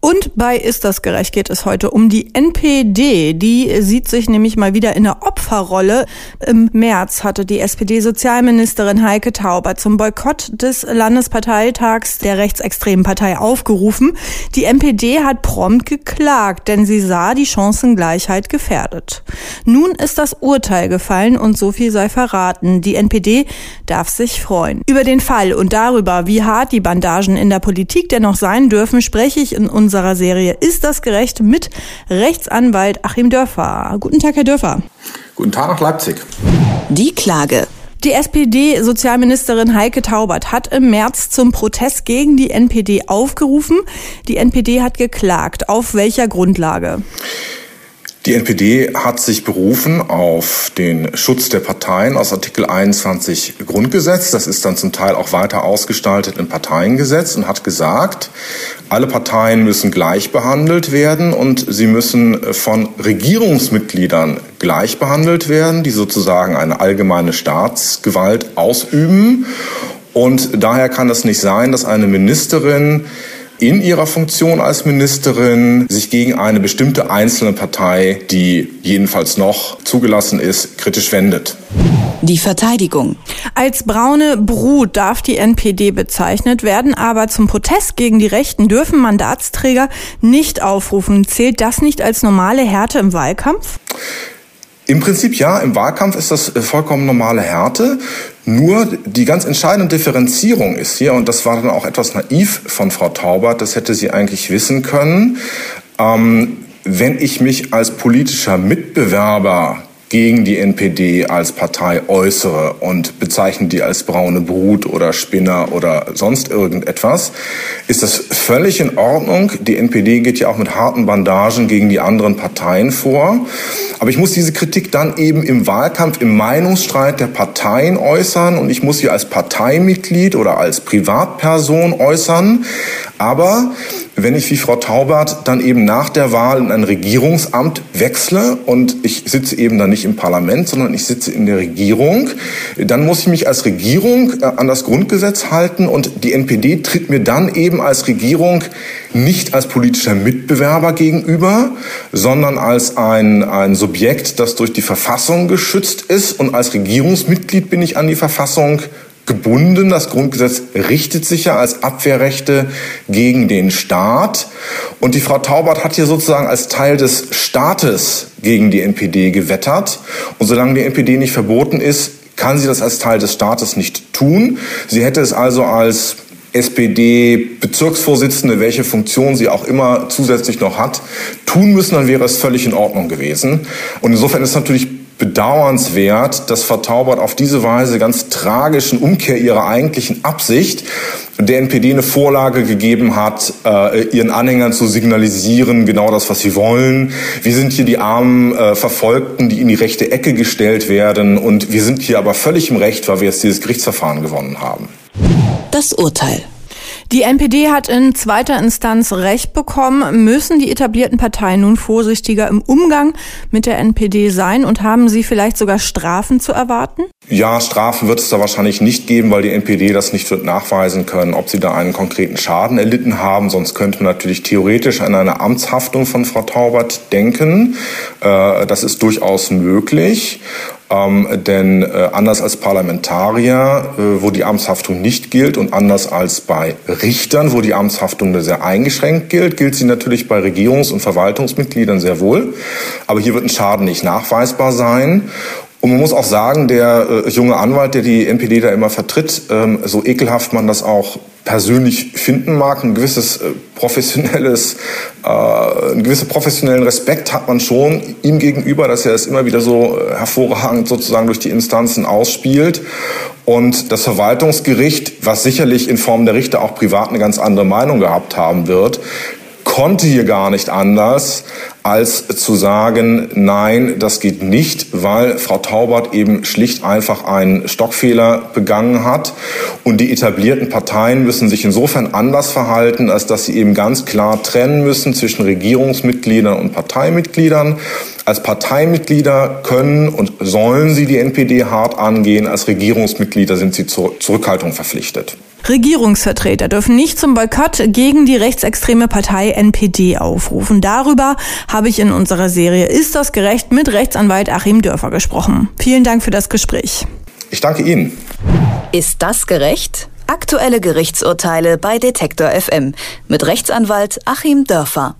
Und bei Ist das gerecht geht es heute um die NPD. Die sieht sich nämlich mal wieder in der Opferrolle. Im März hatte die SPD-Sozialministerin Heike Tauber zum Boykott des Landesparteitags der rechtsextremen Partei aufgerufen. Die NPD hat prompt geklagt, denn sie sah die Chancengleichheit gefährdet. Nun ist das Urteil gefallen und so viel sei verraten. Die NPD darf sich freuen. Über den Fall und darüber, wie hart die Bandagen in der Politik dennoch sein dürfen, spreche ich in unserer Serie Ist das gerecht mit Rechtsanwalt Achim Dörfer. Guten Tag, Herr Dörfer. Guten Tag nach Leipzig. Die Klage. Die SPD-Sozialministerin Heike Taubert hat im März zum Protest gegen die NPD aufgerufen. Die NPD hat geklagt. Auf welcher Grundlage? Die NPD hat sich berufen auf den Schutz der Parteien aus Artikel 21 Grundgesetz. Das ist dann zum Teil auch weiter ausgestaltet im Parteiengesetz und hat gesagt, alle Parteien müssen gleich behandelt werden und sie müssen von Regierungsmitgliedern gleich behandelt werden, die sozusagen eine allgemeine Staatsgewalt ausüben. Und daher kann es nicht sein, dass eine Ministerin in ihrer Funktion als Ministerin sich gegen eine bestimmte einzelne Partei, die jedenfalls noch zugelassen ist, kritisch wendet. Die Verteidigung. Als braune Brut darf die NPD bezeichnet werden, aber zum Protest gegen die Rechten dürfen Mandatsträger nicht aufrufen. Zählt das nicht als normale Härte im Wahlkampf? Im Prinzip ja, im Wahlkampf ist das äh, vollkommen normale Härte. Nur die ganz entscheidende Differenzierung ist hier, und das war dann auch etwas naiv von Frau Taubert, das hätte sie eigentlich wissen können, ähm, wenn ich mich als politischer Mitbewerber gegen die NPD als Partei äußere und bezeichne die als braune Brut oder Spinner oder sonst irgendetwas, ist das völlig in Ordnung. Die NPD geht ja auch mit harten Bandagen gegen die anderen Parteien vor. Aber ich muss diese Kritik dann eben im Wahlkampf, im Meinungsstreit der Parteien äußern und ich muss sie als Parteimitglied oder als Privatperson äußern. Aber wenn ich wie Frau Taubert dann eben nach der Wahl in ein Regierungsamt wechsle und ich sitze eben dann nicht im Parlament, sondern ich sitze in der Regierung, dann muss ich mich als Regierung äh, an das Grundgesetz halten und die NPD tritt mir dann eben als Regierung nicht als politischer Mitbewerber gegenüber, sondern als ein, ein Subjekt, das durch die Verfassung geschützt ist. Und als Regierungsmitglied bin ich an die Verfassung gebunden. Das Grundgesetz richtet sich ja als Abwehrrechte gegen den Staat. Und die Frau Taubert hat hier sozusagen als Teil des Staates gegen die NPD gewettert. Und solange die NPD nicht verboten ist, kann sie das als Teil des Staates nicht tun. Sie hätte es also als SPD-Bezirksvorsitzende, welche Funktion sie auch immer zusätzlich noch hat, tun müssen, dann wäre es völlig in Ordnung gewesen. Und insofern ist natürlich bedauernswert, dass Vertaubert auf diese Weise ganz tragischen Umkehr ihrer eigentlichen Absicht der NPD eine Vorlage gegeben hat, äh, ihren Anhängern zu signalisieren, genau das, was sie wollen. Wir sind hier die armen äh, Verfolgten, die in die rechte Ecke gestellt werden und wir sind hier aber völlig im Recht, weil wir jetzt dieses Gerichtsverfahren gewonnen haben. Das Urteil. Die NPD hat in zweiter Instanz Recht bekommen. Müssen die etablierten Parteien nun vorsichtiger im Umgang mit der NPD sein und haben sie vielleicht sogar Strafen zu erwarten? Ja, Strafen wird es da wahrscheinlich nicht geben, weil die NPD das nicht wird nachweisen können, ob sie da einen konkreten Schaden erlitten haben. Sonst könnte man natürlich theoretisch an eine Amtshaftung von Frau Taubert denken. Äh, das ist durchaus möglich. Ähm, denn äh, anders als Parlamentarier, äh, wo die Amtshaftung nicht gilt und anders als bei Richtern, wo die Amtshaftung sehr eingeschränkt gilt, gilt sie natürlich bei Regierungs- und Verwaltungsmitgliedern sehr wohl. Aber hier wird ein Schaden nicht nachweisbar sein. Und man muss auch sagen, der äh, junge Anwalt, der die NPD da immer vertritt, ähm, so ekelhaft man das auch persönlich finden mag, ein gewisses äh, professionelles, äh, einen gewissen professionellen Respekt hat man schon ihm gegenüber, dass er es immer wieder so äh, hervorragend sozusagen durch die Instanzen ausspielt. Und das Verwaltungsgericht, was sicherlich in Form der Richter auch privat eine ganz andere Meinung gehabt haben wird, konnte hier gar nicht anders, als zu sagen, nein, das geht nicht, weil Frau Taubert eben schlicht einfach einen Stockfehler begangen hat. Und die etablierten Parteien müssen sich insofern anders verhalten, als dass sie eben ganz klar trennen müssen zwischen Regierungsmitgliedern und Parteimitgliedern. Als Parteimitglieder können und sollen sie die NPD hart angehen. Als Regierungsmitglieder sind sie zur Zurückhaltung verpflichtet. Regierungsvertreter dürfen nicht zum Boykott gegen die rechtsextreme Partei NPD aufrufen. Darüber habe ich in unserer Serie Ist das gerecht mit Rechtsanwalt Achim Dörfer gesprochen. Vielen Dank für das Gespräch. Ich danke Ihnen. Ist das gerecht? Aktuelle Gerichtsurteile bei Detektor FM mit Rechtsanwalt Achim Dörfer.